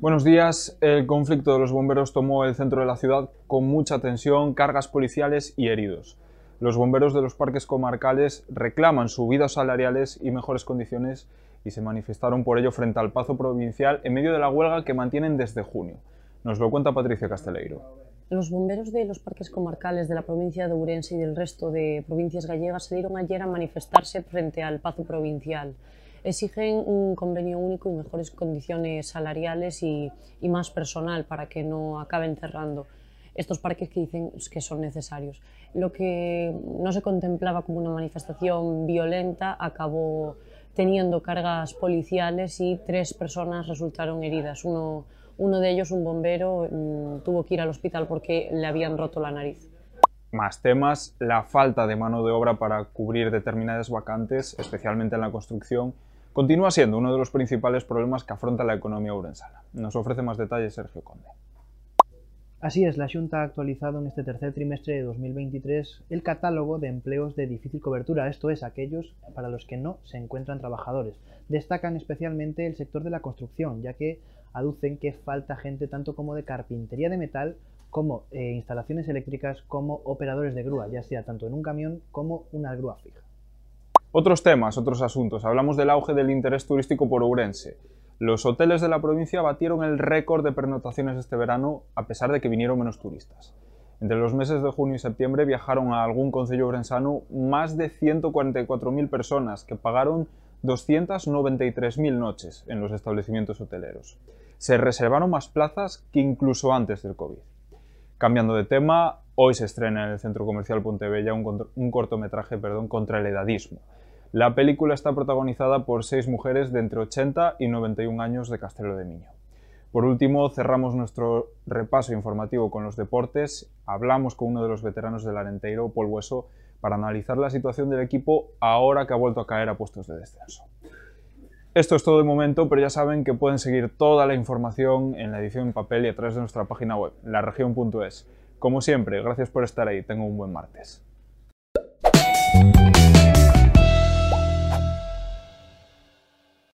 Buenos días. El conflicto de los bomberos tomó el centro de la ciudad con mucha tensión, cargas policiales y heridos. Los bomberos de los parques comarcales reclaman subidas salariales y mejores condiciones y se manifestaron por ello frente al Pazo Provincial en medio de la huelga que mantienen desde junio. Nos lo cuenta Patricia Casteleiro. Los bomberos de los parques comarcales de la provincia de Ourense y del resto de provincias gallegas se dieron ayer a manifestarse frente al Pazo Provincial exigen un convenio único y mejores condiciones salariales y, más personal para que no acaben cerrando estos parques que dicen que son necesarios. Lo que no se contemplaba como una manifestación violenta acabó teniendo cargas policiales y tres personas resultaron heridas. Uno, uno de ellos, un bombero, mm, tuvo que ir al hospital porque le habían roto la nariz. Más temas, la falta de mano de obra para cubrir determinadas vacantes, especialmente en la construcción, continúa siendo uno de los principales problemas que afronta la economía urensana. Nos ofrece más detalles Sergio Conde. Así es, la Junta ha actualizado en este tercer trimestre de 2023 el catálogo de empleos de difícil cobertura, esto es, aquellos para los que no se encuentran trabajadores. Destacan especialmente el sector de la construcción, ya que aducen que falta gente tanto como de carpintería de metal, como eh, instalaciones eléctricas, como operadores de grúa, ya sea tanto en un camión como una grúa fija. Otros temas, otros asuntos. Hablamos del auge del interés turístico por Ourense. Los hoteles de la provincia batieron el récord de pernotaciones este verano a pesar de que vinieron menos turistas. Entre los meses de junio y septiembre viajaron a algún concello ourensano más de 144.000 personas que pagaron 293.000 noches en los establecimientos hoteleros. Se reservaron más plazas que incluso antes del COVID. Cambiando de tema, hoy se estrena en el Centro Comercial Pontebella un, un cortometraje perdón, contra el edadismo. La película está protagonizada por seis mujeres de entre 80 y 91 años de Castelo de Miño. Por último, cerramos nuestro repaso informativo con los deportes. Hablamos con uno de los veteranos del Arenteiro, Paul Hueso, para analizar la situación del equipo ahora que ha vuelto a caer a puestos de descenso. Esto es todo de momento, pero ya saben que pueden seguir toda la información en la edición en papel y a través de nuestra página web, laregion.es. Como siempre, gracias por estar ahí. Tengo un buen martes.